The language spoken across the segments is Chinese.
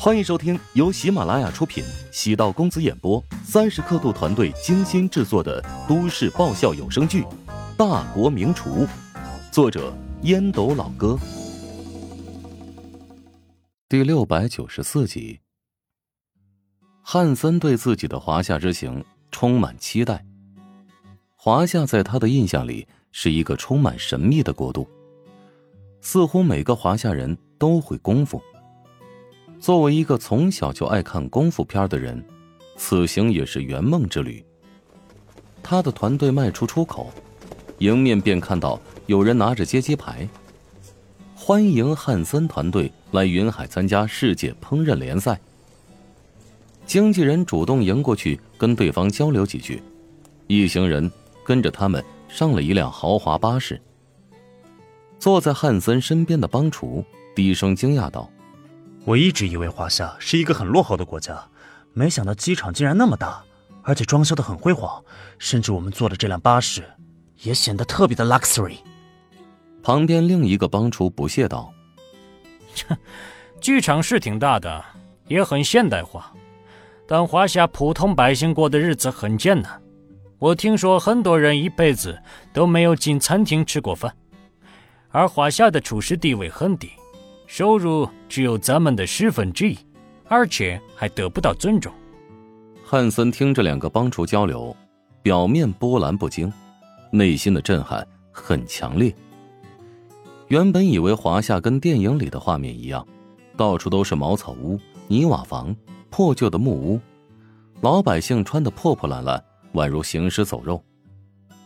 欢迎收听由喜马拉雅出品、喜道公子演播、三十刻度团队精心制作的都市爆笑有声剧《大国名厨》，作者烟斗老哥，第六百九十四集。汉森对自己的华夏之行充满期待。华夏在他的印象里是一个充满神秘的国度，似乎每个华夏人都会功夫。作为一个从小就爱看功夫片的人，此行也是圆梦之旅。他的团队迈出出口，迎面便看到有人拿着接机牌，欢迎汉森团队来云海参加世界烹饪联赛。经纪人主动迎过去跟对方交流几句，一行人跟着他们上了一辆豪华巴士。坐在汉森身边的帮厨低声惊讶道。我一直以为华夏是一个很落后的国家，没想到机场竟然那么大，而且装修的很辉煌，甚至我们坐的这辆巴士也显得特别的 luxury。旁边另一个帮厨不屑道：“哼，剧场是挺大的，也很现代化，但华夏普通百姓过的日子很艰难。我听说很多人一辈子都没有进餐厅吃过饭，而华夏的厨师地位很低。”收入只有咱们的十分之一，而且还得不到尊重。汉森听着两个帮厨交流，表面波澜不惊，内心的震撼很强烈。原本以为华夏跟电影里的画面一样，到处都是茅草屋、泥瓦房、破旧的木屋，老百姓穿得破破烂烂，宛如行尸走肉。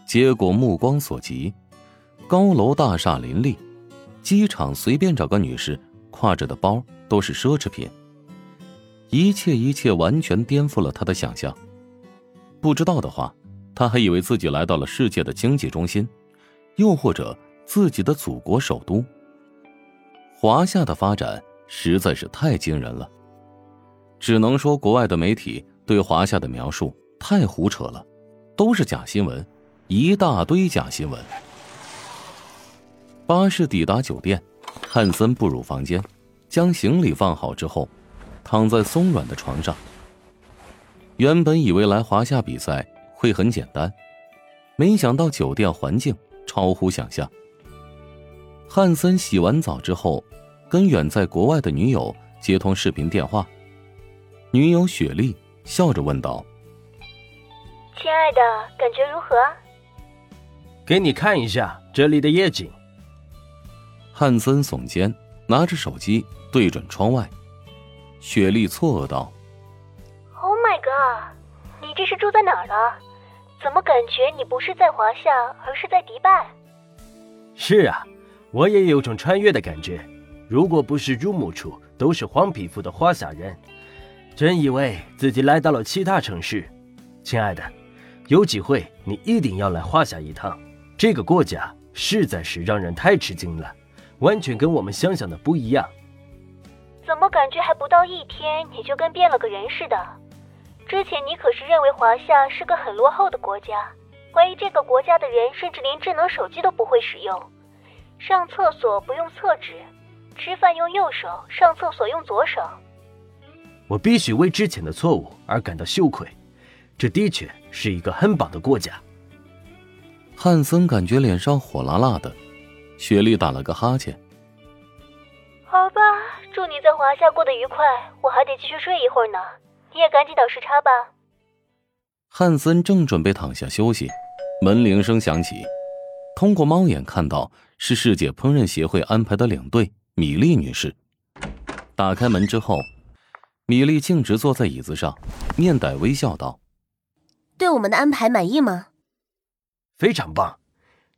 结果目光所及，高楼大厦林立。机场随便找个女士，挎着的包都是奢侈品。一切一切完全颠覆了他的想象。不知道的话，他还以为自己来到了世界的经济中心，又或者自己的祖国首都。华夏的发展实在是太惊人了，只能说国外的媒体对华夏的描述太胡扯了，都是假新闻，一大堆假新闻。巴士抵达酒店，汉森步入房间，将行李放好之后，躺在松软的床上。原本以为来华夏比赛会很简单，没想到酒店环境超乎想象。汉森洗完澡之后，跟远在国外的女友接通视频电话，女友雪莉笑着问道：“亲爱的，感觉如何？给你看一下这里的夜景。”汉森耸肩，拿着手机对准窗外。雪莉错愕道：“Oh my god，你这是住在哪儿了？怎么感觉你不是在华夏，而是在迪拜？”是啊，我也有种穿越的感觉。如果不是入目处都是黄皮肤的华夏人，真以为自己来到了其他城市。亲爱的，有机会你一定要来华夏一趟。这个国家实在是让人太吃惊了。完全跟我们想象的不一样。怎么感觉还不到一天，你就跟变了个人似的？之前你可是认为华夏是个很落后的国家，怀疑这个国家的人甚至连智能手机都不会使用，上厕所不用厕纸，吃饭用右手，上厕所用左手。我必须为之前的错误而感到羞愧。这的确是一个很棒的国家。汉森感觉脸上火辣辣的。雪莉打了个哈欠。好吧，祝你在华夏过得愉快。我还得继续睡一会儿呢，你也赶紧倒时差吧。汉森正准备躺下休息，门铃声响起。通过猫眼看到是世界烹饪协会安排的领队米莉女士。打开门之后，米莉径直坐在椅子上，面带微笑道：“对我们的安排满意吗？”非常棒。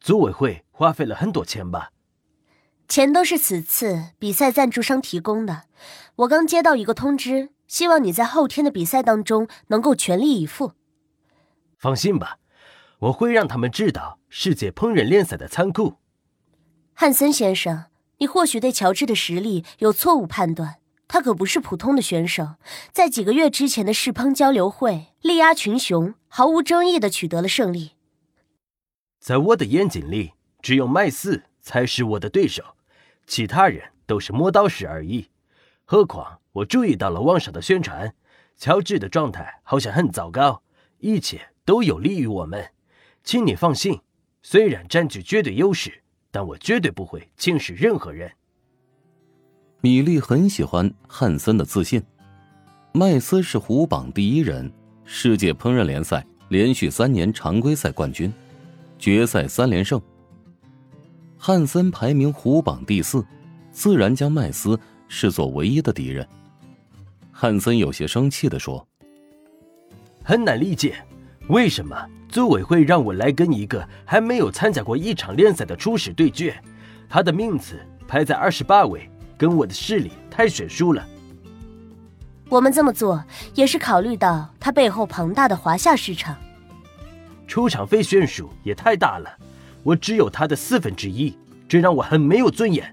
组委会花费了很多钱吧？钱都是此次比赛赞助商提供的。我刚接到一个通知，希望你在后天的比赛当中能够全力以赴。放心吧，我会让他们知道世界烹饪联赛的残酷。汉森先生，你或许对乔治的实力有错误判断，他可不是普通的选手。在几个月之前的世烹交流会，力压群雄，毫无争议的取得了胜利。在我的眼睛里，只有麦斯才是我的对手，其他人都是磨刀石而已。何况我注意到了网上的宣传，乔治的状态好像很糟糕，一切都有利于我们，请你放心。虽然占据绝对优势，但我绝对不会轻视任何人。米莉很喜欢汉森的自信。麦斯是虎榜第一人，世界烹饪联赛连续三年常规赛冠军，决赛三连胜。汉森排名虎榜第四，自然将麦斯视作唯一的敌人。汉森有些生气的说：“很难理解，为什么组委会让我来跟一个还没有参加过一场联赛的初始对决？他的名次排在二十八位，跟我的实力太悬殊了。”我们这么做也是考虑到他背后庞大的华夏市场。出场费悬殊也太大了，我只有他的四分之一，这让我很没有尊严。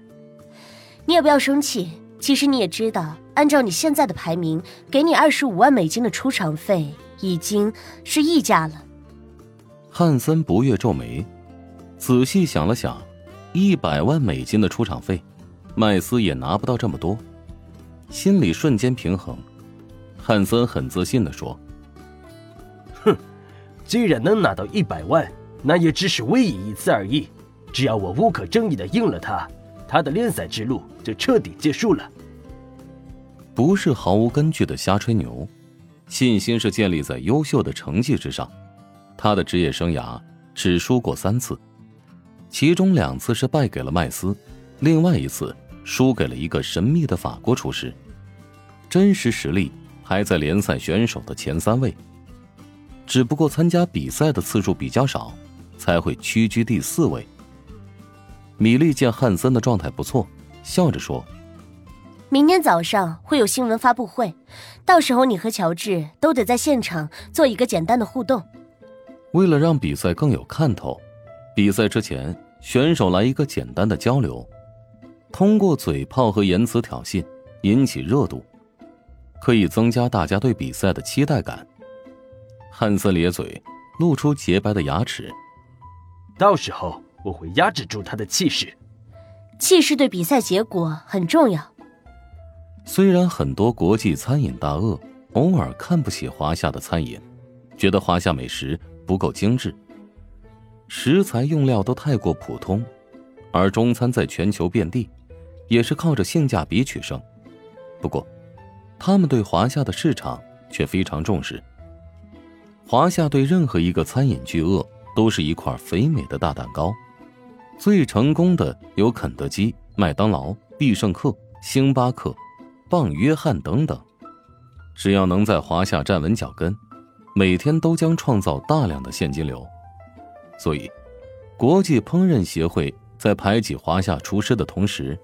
你也不要生气，其实你也知道，按照你现在的排名，给你二十五万美金的出场费已经是溢价了。汉森不悦皱眉，仔细想了想，一百万美金的出场费，麦斯也拿不到这么多。心里瞬间平衡，汉森很自信的说：“哼，既然能拿到一百万，那也只是唯一一次而已。只要我无可争议的赢了他，他的联赛之路就彻底结束了。”不是毫无根据的瞎吹牛，信心是建立在优秀的成绩之上。他的职业生涯只输过三次，其中两次是败给了麦斯，另外一次输给了一个神秘的法国厨师。真实实力排在联赛选手的前三位，只不过参加比赛的次数比较少，才会屈居第四位。米莉见汉森的状态不错，笑着说：“明天早上会有新闻发布会，到时候你和乔治都得在现场做一个简单的互动。为了让比赛更有看头，比赛之前选手来一个简单的交流，通过嘴炮和言辞挑衅引起热度。”可以增加大家对比赛的期待感。汉森咧嘴，露出洁白的牙齿。到时候我会压制住他的气势。气势对比赛结果很重要。虽然很多国际餐饮大鳄偶尔看不起华夏的餐饮，觉得华夏美食不够精致，食材用料都太过普通，而中餐在全球遍地，也是靠着性价比取胜。不过。他们对华夏的市场却非常重视。华夏对任何一个餐饮巨鳄都是一块肥美的大蛋糕。最成功的有肯德基、麦当劳、必胜客、星巴克、棒约翰等等。只要能在华夏站稳脚跟，每天都将创造大量的现金流。所以，国际烹饪协会在排挤华夏厨师的同时，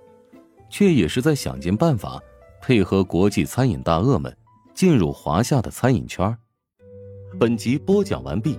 却也是在想尽办法。配合国际餐饮大鳄们进入华夏的餐饮圈。本集播讲完毕，